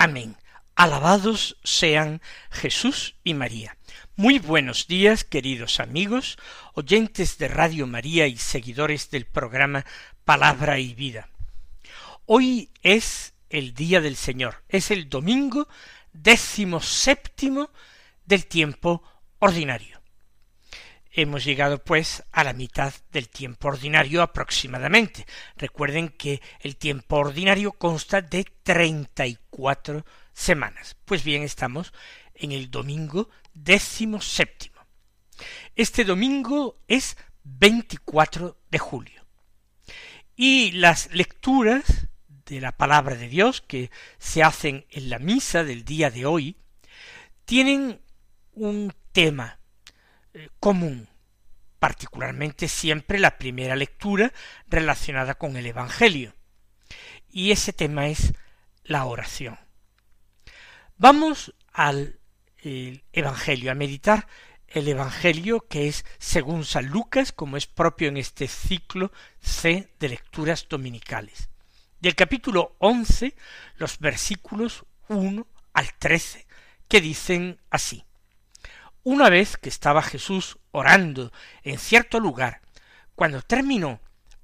Amén. Alabados sean Jesús y María. Muy buenos días, queridos amigos, oyentes de Radio María y seguidores del programa Palabra y Vida. Hoy es el día del Señor, es el domingo décimo séptimo del tiempo ordinario. Hemos llegado pues a la mitad del tiempo ordinario aproximadamente. Recuerden que el tiempo ordinario consta de treinta y cuatro semanas. Pues bien, estamos en el domingo décimo séptimo. Este domingo es 24 de julio. Y las lecturas de la palabra de Dios que se hacen en la misa del día de hoy tienen un tema eh, común, particularmente siempre la primera lectura relacionada con el Evangelio. Y ese tema es la oración. Vamos al Evangelio, a meditar el Evangelio que es según San Lucas, como es propio en este ciclo C de lecturas dominicales. Del capítulo once, los versículos uno al trece, que dicen así. Una vez que estaba Jesús orando en cierto lugar, cuando terminó,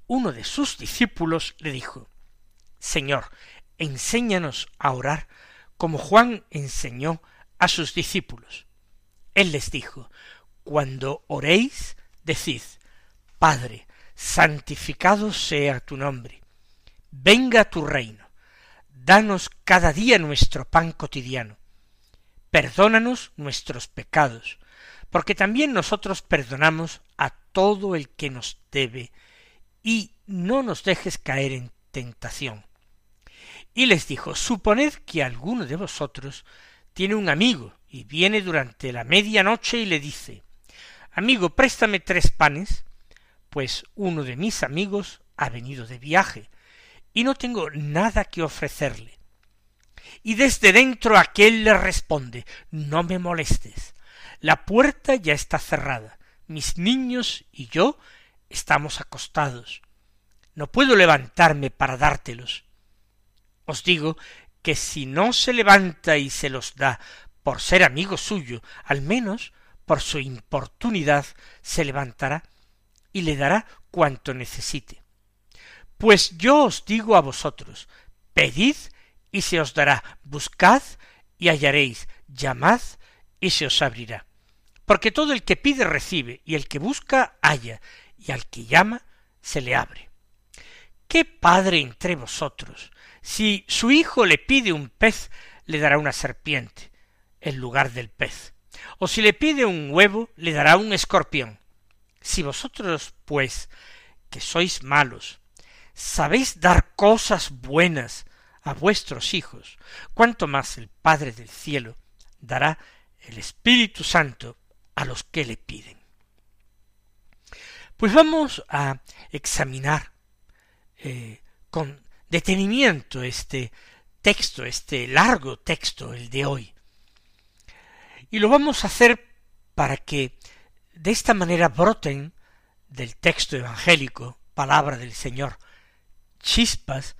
uno de sus discípulos le dijo, Señor, enséñanos a orar como Juan enseñó a sus discípulos. Él les dijo, Cuando oréis, decid, Padre, santificado sea tu nombre, venga tu reino, danos cada día nuestro pan cotidiano, perdónanos nuestros pecados, porque también nosotros perdonamos a todo el que nos debe, y no nos dejes caer en tentación. Y les dijo, suponed que alguno de vosotros tiene un amigo, y viene durante la media noche y le dice, Amigo, préstame tres panes, pues uno de mis amigos ha venido de viaje, y no tengo nada que ofrecerle y desde dentro aquel le responde No me molestes. La puerta ya está cerrada. Mis niños y yo estamos acostados. No puedo levantarme para dártelos. Os digo que si no se levanta y se los da por ser amigo suyo, al menos por su importunidad se levantará y le dará cuanto necesite. Pues yo os digo a vosotros, pedid y se os dará. Buscad y hallaréis. Llamad y se os abrirá. Porque todo el que pide recibe, y el que busca halla, y al que llama se le abre. ¿Qué padre entre vosotros, si su hijo le pide un pez, le dará una serpiente en lugar del pez? O si le pide un huevo, le dará un escorpión. Si vosotros, pues, que sois malos, sabéis dar cosas buenas a vuestros hijos, cuanto más el Padre del cielo dará el Espíritu Santo a los que le piden. Pues vamos a examinar eh, con detenimiento este texto, este largo texto, el de hoy. Y lo vamos a hacer para que de esta manera broten del texto evangélico, palabra del Señor, chispas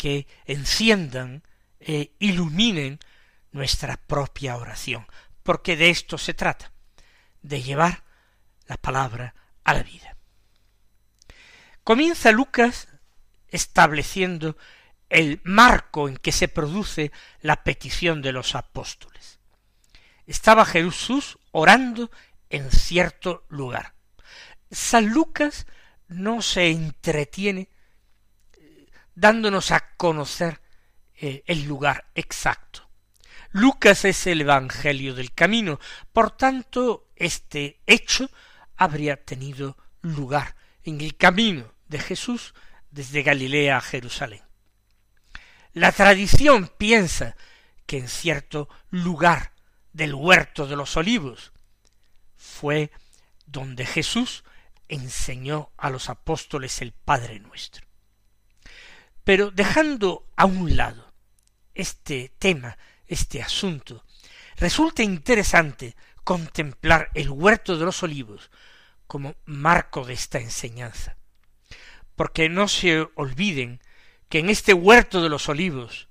que enciendan e iluminen nuestra propia oración, porque de esto se trata, de llevar la palabra a la vida. Comienza Lucas estableciendo el marco en que se produce la petición de los apóstoles. Estaba Jesús orando en cierto lugar. San Lucas no se entretiene dándonos a conocer eh, el lugar exacto. Lucas es el Evangelio del camino, por tanto este hecho habría tenido lugar en el camino de Jesús desde Galilea a Jerusalén. La tradición piensa que en cierto lugar del huerto de los olivos fue donde Jesús enseñó a los apóstoles el Padre nuestro. Pero dejando a un lado este tema, este asunto, resulta interesante contemplar el huerto de los olivos como marco de esta enseñanza. Porque no se olviden que en este huerto de los olivos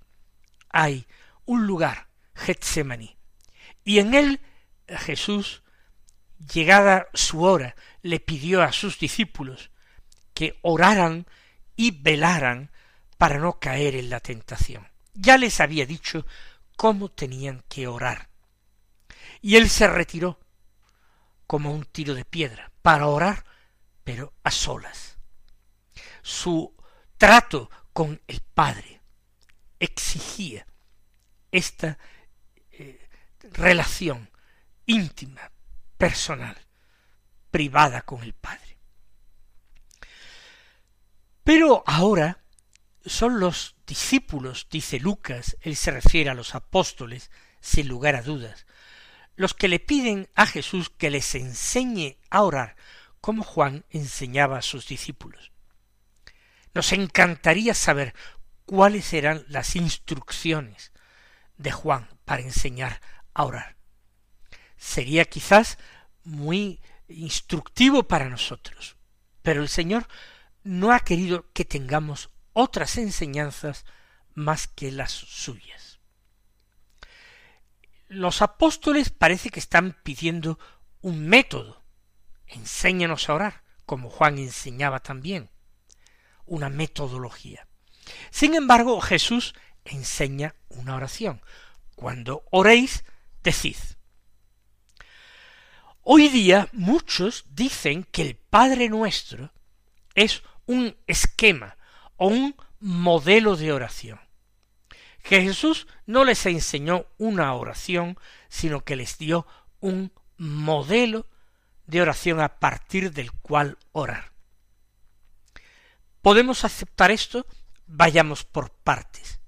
hay un lugar, Getsemaní, y en él Jesús, llegada su hora, le pidió a sus discípulos que oraran y velaran para no caer en la tentación. Ya les había dicho cómo tenían que orar. Y él se retiró como un tiro de piedra para orar, pero a solas. Su trato con el Padre exigía esta eh, relación íntima, personal, privada con el Padre. Pero ahora son los discípulos, dice Lucas, él se refiere a los apóstoles, sin lugar a dudas, los que le piden a Jesús que les enseñe a orar como Juan enseñaba a sus discípulos. Nos encantaría saber cuáles eran las instrucciones de Juan para enseñar a orar. Sería quizás muy instructivo para nosotros, pero el Señor no ha querido que tengamos otras enseñanzas más que las suyas. Los apóstoles parece que están pidiendo un método. Enséñanos a orar, como Juan enseñaba también. Una metodología. Sin embargo, Jesús enseña una oración. Cuando oréis, decid. Hoy día muchos dicen que el Padre nuestro es un esquema un modelo de oración. Que Jesús no les enseñó una oración, sino que les dio un modelo de oración a partir del cual orar. ¿Podemos aceptar esto? Vayamos por partes.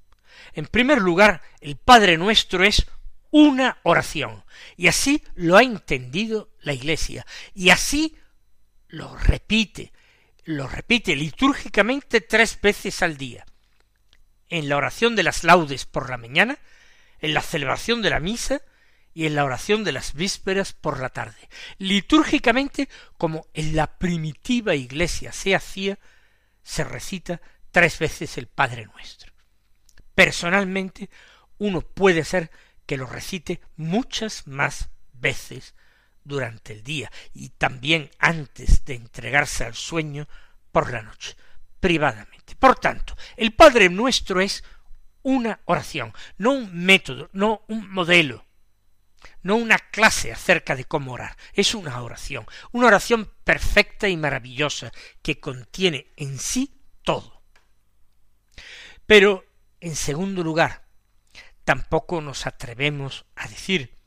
En primer lugar, el Padre nuestro es una oración, y así lo ha entendido la Iglesia, y así lo repite lo repite litúrgicamente tres veces al día. En la oración de las laudes por la mañana, en la celebración de la misa y en la oración de las vísperas por la tarde. Litúrgicamente, como en la primitiva iglesia se hacía, se recita tres veces el Padre nuestro. Personalmente, uno puede ser que lo recite muchas más veces durante el día y también antes de entregarse al sueño por la noche, privadamente. Por tanto, el Padre nuestro es una oración, no un método, no un modelo, no una clase acerca de cómo orar, es una oración, una oración perfecta y maravillosa que contiene en sí todo. Pero, en segundo lugar, tampoco nos atrevemos a decir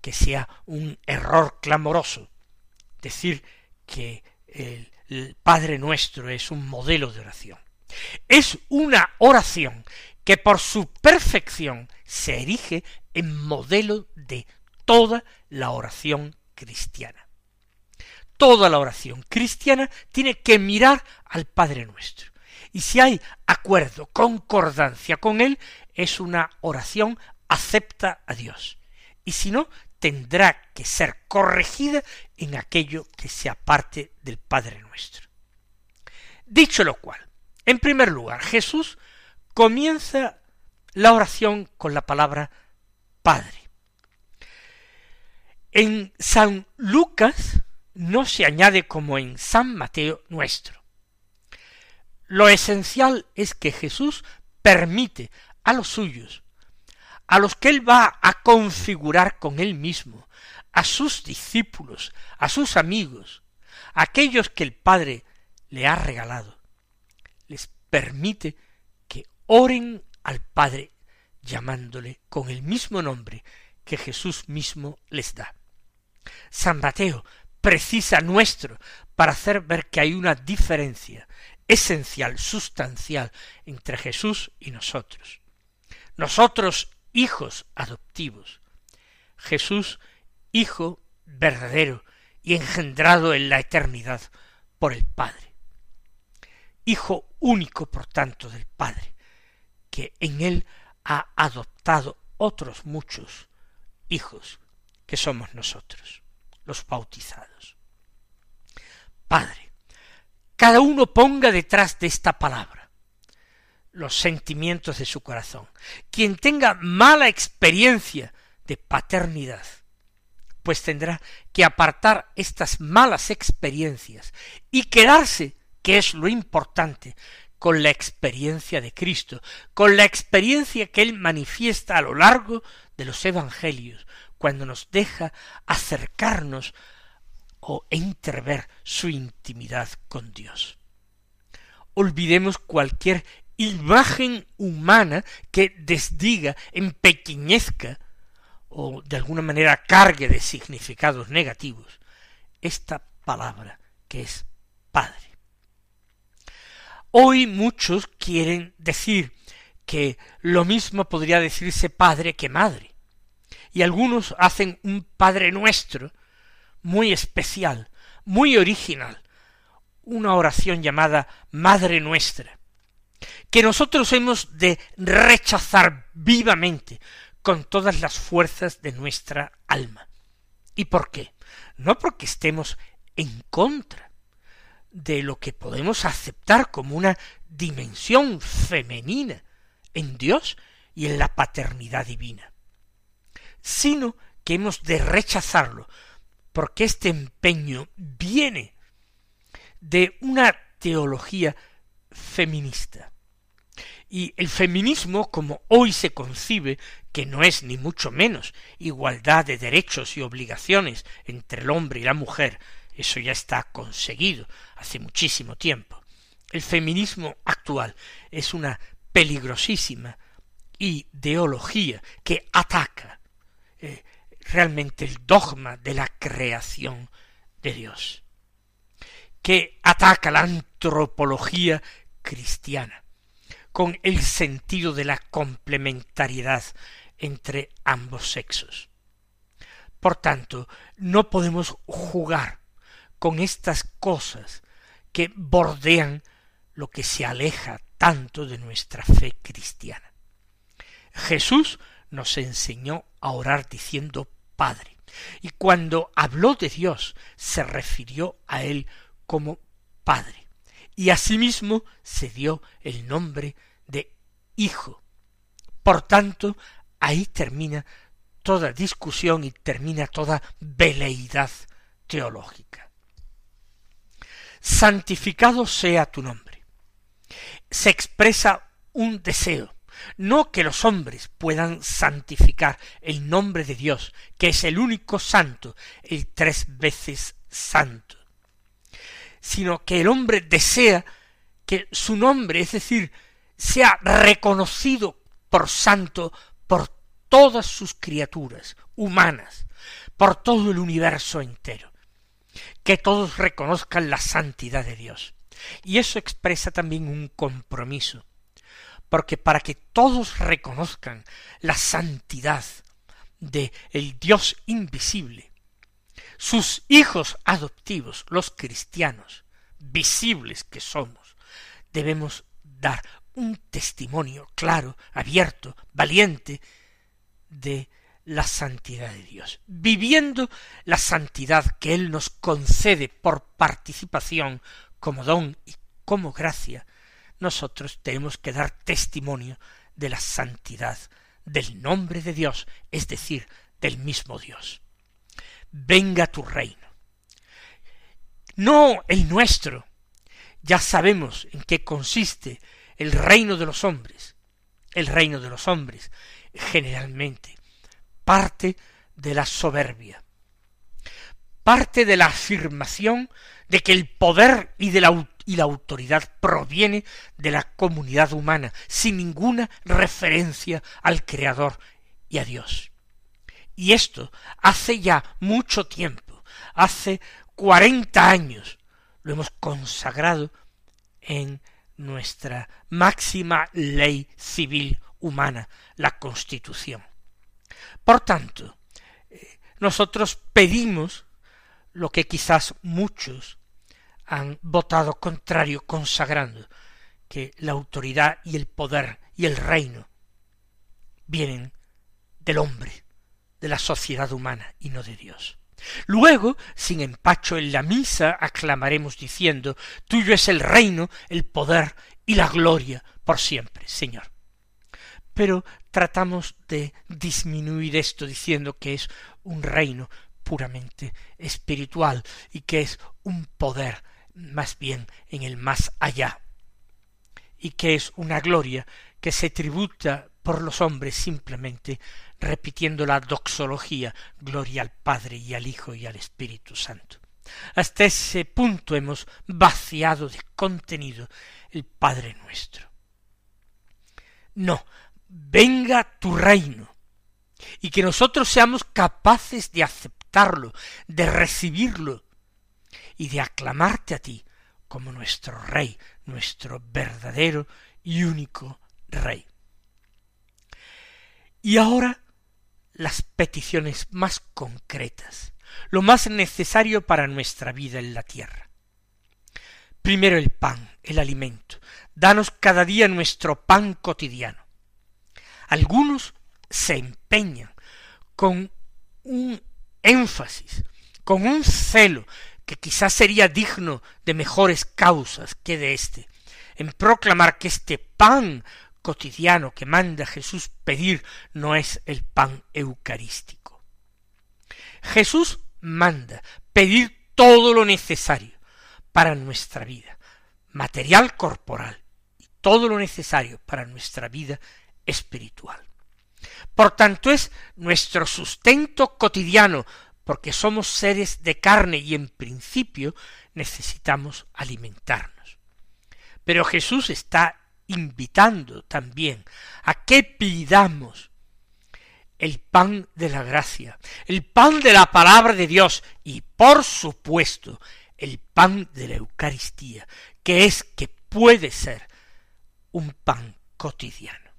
que sea un error clamoroso decir que el, Padre nuestro es un modelo de oración. Es una oración que por su perfección se erige en modelo de toda la oración cristiana. Toda la oración cristiana tiene que mirar al Padre nuestro. Y si hay acuerdo, concordancia con él, es una oración acepta a Dios. Y si no, tendrá que ser corregida en aquello que sea parte del Padre nuestro. Dicho lo cual, en primer lugar, Jesús comienza la oración con la palabra Padre. En San Lucas no se añade como en San Mateo nuestro. Lo esencial es que Jesús permite a los suyos a los que él va a configurar con él mismo, a sus discípulos, a sus amigos, a aquellos que el Padre le ha regalado, les permite que oren al Padre llamándole con el mismo nombre que Jesús mismo les da. San Mateo precisa nuestro para hacer ver que hay una diferencia esencial, sustancial entre Jesús y nosotros. Nosotros, hijos adoptivos. Jesús, hijo verdadero y engendrado en la eternidad por el Padre. Hijo único, por tanto, del Padre, que en él ha adoptado otros muchos hijos que somos nosotros, los bautizados. Padre, cada uno ponga detrás de esta palabra los sentimientos de su corazón. Quien tenga mala experiencia de paternidad, pues tendrá que apartar estas malas experiencias y quedarse, que es lo importante, con la experiencia de Cristo, con la experiencia que Él manifiesta a lo largo de los Evangelios, cuando nos deja acercarnos o entrever su intimidad con Dios. Olvidemos cualquier imagen humana que desdiga, empequeñezca o de alguna manera cargue de significados negativos esta palabra que es Padre. Hoy muchos quieren decir que lo mismo podría decirse padre que madre, y algunos hacen un Padre nuestro muy especial, muy original, una oración llamada Madre nuestra, que nosotros hemos de rechazar vivamente con todas las fuerzas de nuestra alma. ¿Y por qué? No porque estemos en contra de lo que podemos aceptar como una dimensión femenina en Dios y en la paternidad divina, sino que hemos de rechazarlo, porque este empeño viene de una teología feminista, y el feminismo, como hoy se concibe, que no es ni mucho menos igualdad de derechos y obligaciones entre el hombre y la mujer, eso ya está conseguido hace muchísimo tiempo. El feminismo actual es una peligrosísima ideología que ataca eh, realmente el dogma de la creación de Dios, que ataca la antropología cristiana, con el sentido de la complementariedad entre ambos sexos. Por tanto, no podemos jugar con estas cosas que bordean lo que se aleja tanto de nuestra fe cristiana. Jesús nos enseñó a orar diciendo Padre, y cuando habló de Dios se refirió a él como Padre, y asimismo se dio el nombre de hijo. Por tanto, ahí termina toda discusión y termina toda veleidad teológica. Santificado sea tu nombre. Se expresa un deseo, no que los hombres puedan santificar el nombre de Dios, que es el único santo, el tres veces santo, sino que el hombre desea que su nombre, es decir, sea reconocido por santo por todas sus criaturas humanas, por todo el universo entero, que todos reconozcan la santidad de Dios. Y eso expresa también un compromiso, porque para que todos reconozcan la santidad de el Dios invisible, sus hijos adoptivos, los cristianos, visibles que somos, debemos dar un testimonio claro, abierto, valiente de la santidad de Dios, viviendo la santidad que Él nos concede por participación como don y como gracia, nosotros tenemos que dar testimonio de la santidad del nombre de Dios, es decir, del mismo Dios. Venga tu reino. No el nuestro. Ya sabemos en qué consiste el reino de los hombres. El reino de los hombres generalmente parte de la soberbia, parte de la afirmación de que el poder y, y la autoridad proviene de la comunidad humana, sin ninguna referencia al Creador y a Dios. Y esto hace ya mucho tiempo, hace cuarenta años, lo hemos consagrado en nuestra máxima ley civil humana, la Constitución. Por tanto, eh, nosotros pedimos lo que quizás muchos han votado contrario, consagrando que la autoridad y el poder y el reino vienen del hombre, de la sociedad humana y no de Dios. Luego, sin empacho en la misa, aclamaremos diciendo Tuyo es el reino, el poder y la gloria por siempre, Señor. Pero tratamos de disminuir esto diciendo que es un reino puramente espiritual y que es un poder más bien en el más allá y que es una gloria que se tributa por los hombres simplemente repitiendo la doxología, gloria al Padre y al Hijo y al Espíritu Santo. Hasta ese punto hemos vaciado de contenido el Padre nuestro. No, venga tu reino, y que nosotros seamos capaces de aceptarlo, de recibirlo, y de aclamarte a ti como nuestro Rey, nuestro verdadero y único Rey. Y ahora las peticiones más concretas, lo más necesario para nuestra vida en la tierra. Primero el pan, el alimento. Danos cada día nuestro pan cotidiano. Algunos se empeñan con un énfasis, con un celo que quizás sería digno de mejores causas que de éste, en proclamar que este pan cotidiano que manda Jesús pedir no es el pan eucarístico. Jesús manda pedir todo lo necesario para nuestra vida, material corporal, y todo lo necesario para nuestra vida espiritual. Por tanto es nuestro sustento cotidiano porque somos seres de carne y en principio necesitamos alimentarnos. Pero Jesús está invitando también a que pidamos el pan de la gracia, el pan de la palabra de Dios y por supuesto el pan de la Eucaristía, que es que puede ser un pan cotidiano.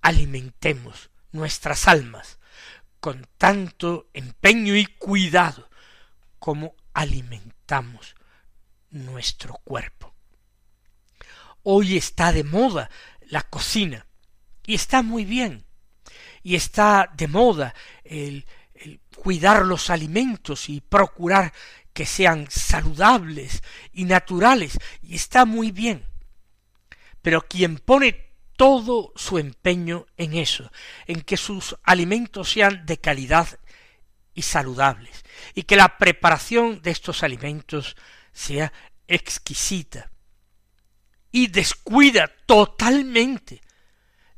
Alimentemos nuestras almas con tanto empeño y cuidado como alimentamos nuestro cuerpo. Hoy está de moda la cocina. Y está muy bien. Y está de moda el, cuidar los alimentos y procurar que sean saludables y naturales. Y está muy bien. Pero quien pone todo su empeño en eso, en que sus alimentos sean de calidad y saludables, y que la preparación de estos alimentos sea exquisita, y descuida totalmente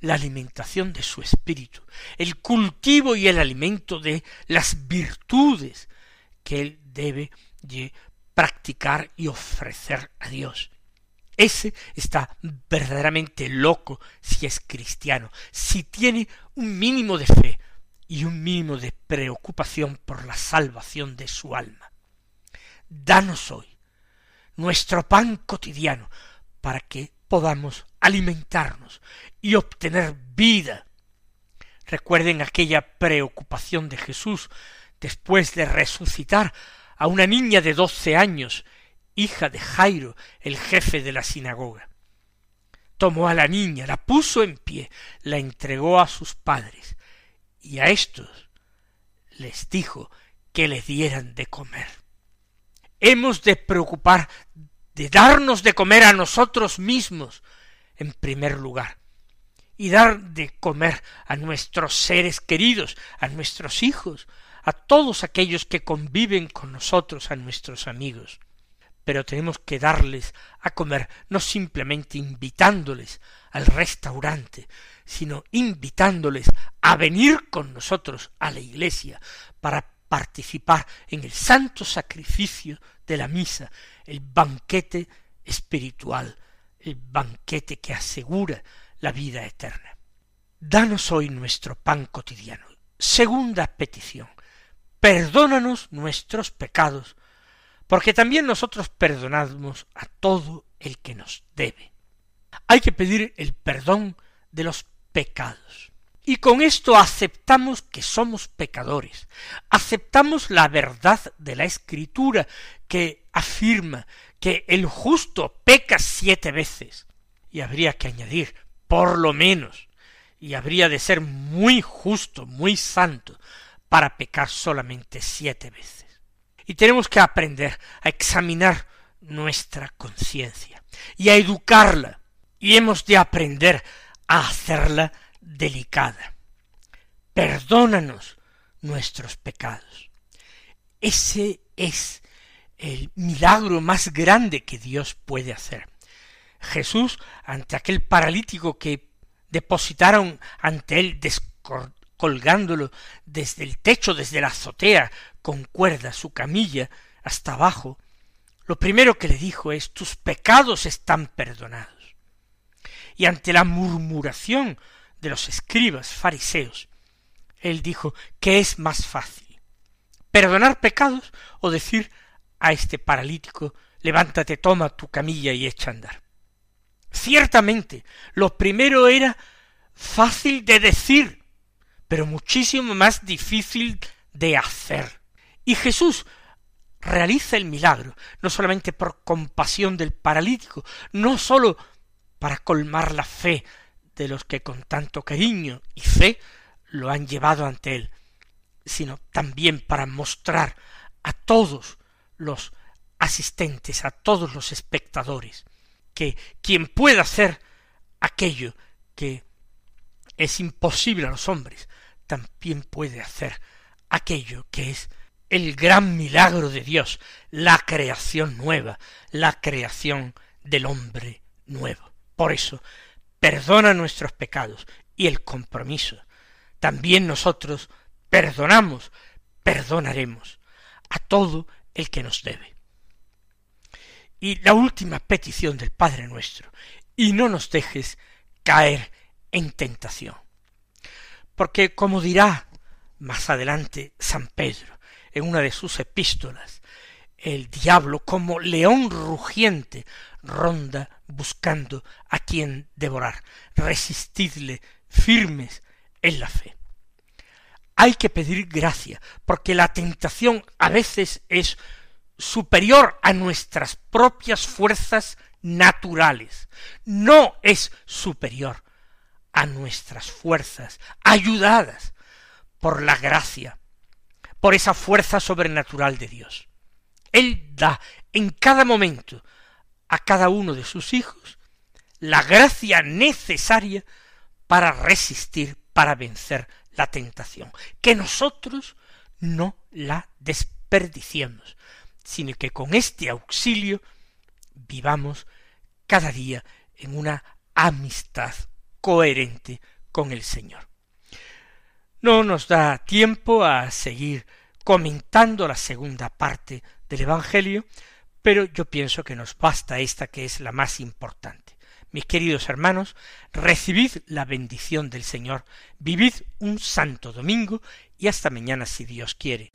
la alimentación de su espíritu, el cultivo y el alimento de las virtudes que él debe practicar y ofrecer a Dios. Ese está verdaderamente loco si es cristiano, si tiene un mínimo de fe y un mínimo de preocupación por la salvación de su alma. Danos hoy nuestro pan cotidiano para que podamos alimentarnos y obtener vida. Recuerden aquella preocupación de Jesús después de resucitar a una niña de doce años hija de Jairo, el jefe de la sinagoga. Tomó a la niña, la puso en pie, la entregó a sus padres, y a éstos les dijo que le dieran de comer. Hemos de preocupar de darnos de comer a nosotros mismos, en primer lugar, y dar de comer a nuestros seres queridos, a nuestros hijos, a todos aquellos que conviven con nosotros, a nuestros amigos. Pero tenemos que darles a comer no simplemente invitándoles al restaurante, sino invitándoles a venir con nosotros a la iglesia para participar en el santo sacrificio de la misa, el banquete espiritual, el banquete que asegura la vida eterna. Danos hoy nuestro pan cotidiano. Segunda petición. Perdónanos nuestros pecados, porque también nosotros perdonamos a todo el que nos debe. Hay que pedir el perdón de los pecados. Y con esto aceptamos que somos pecadores, aceptamos la verdad de la Escritura que afirma que el justo peca siete veces. Y habría que añadir, por lo menos, y habría de ser muy justo, muy santo, para pecar solamente siete veces. Y tenemos que aprender a examinar nuestra conciencia y a educarla, y hemos de aprender a hacerla delicada. Perdónanos nuestros pecados. Ese es el milagro más grande que Dios puede hacer. Jesús, ante aquel paralítico que depositaron ante él colgándolo desde el techo, desde la azotea, con cuerda, su camilla, hasta abajo, lo primero que le dijo es tus pecados están perdonados y ante la murmuración de los escribas fariseos, él dijo que es más fácil perdonar pecados o decir a este paralítico levántate, toma tu camilla y echa a andar. Ciertamente, lo primero era fácil de decir, pero muchísimo más difícil de hacer. Y Jesús realiza el milagro, no solamente por compasión del paralítico, no sólo para colmar la fe de los que con tanto cariño y fe lo han llevado ante él, sino también para mostrar a todos los asistentes, a todos los espectadores, que quien pueda hacer aquello que es imposible a los hombres, también puede hacer aquello que es el gran milagro de Dios, la creación nueva, la creación del hombre nuevo. Por eso, perdona nuestros pecados y el compromiso. También nosotros perdonamos, perdonaremos a todo el que nos debe. Y la última petición del Padre nuestro, y no nos dejes caer en tentación. Porque como dirá más adelante San Pedro en una de sus epístolas, el diablo como león rugiente ronda buscando a quien devorar. Resistidle firmes en la fe. Hay que pedir gracia, porque la tentación a veces es superior a nuestras propias fuerzas naturales. No es superior a nuestras fuerzas, ayudadas por la gracia, por esa fuerza sobrenatural de Dios. Él da en cada momento a cada uno de sus hijos la gracia necesaria para resistir, para vencer la tentación. Que nosotros no la desperdiciemos, sino que con este auxilio vivamos cada día en una amistad coherente con el Señor. No nos da tiempo a seguir comentando la segunda parte del Evangelio, pero yo pienso que nos basta esta que es la más importante. Mis queridos hermanos, recibid la bendición del Señor, vivid un santo domingo y hasta mañana si Dios quiere.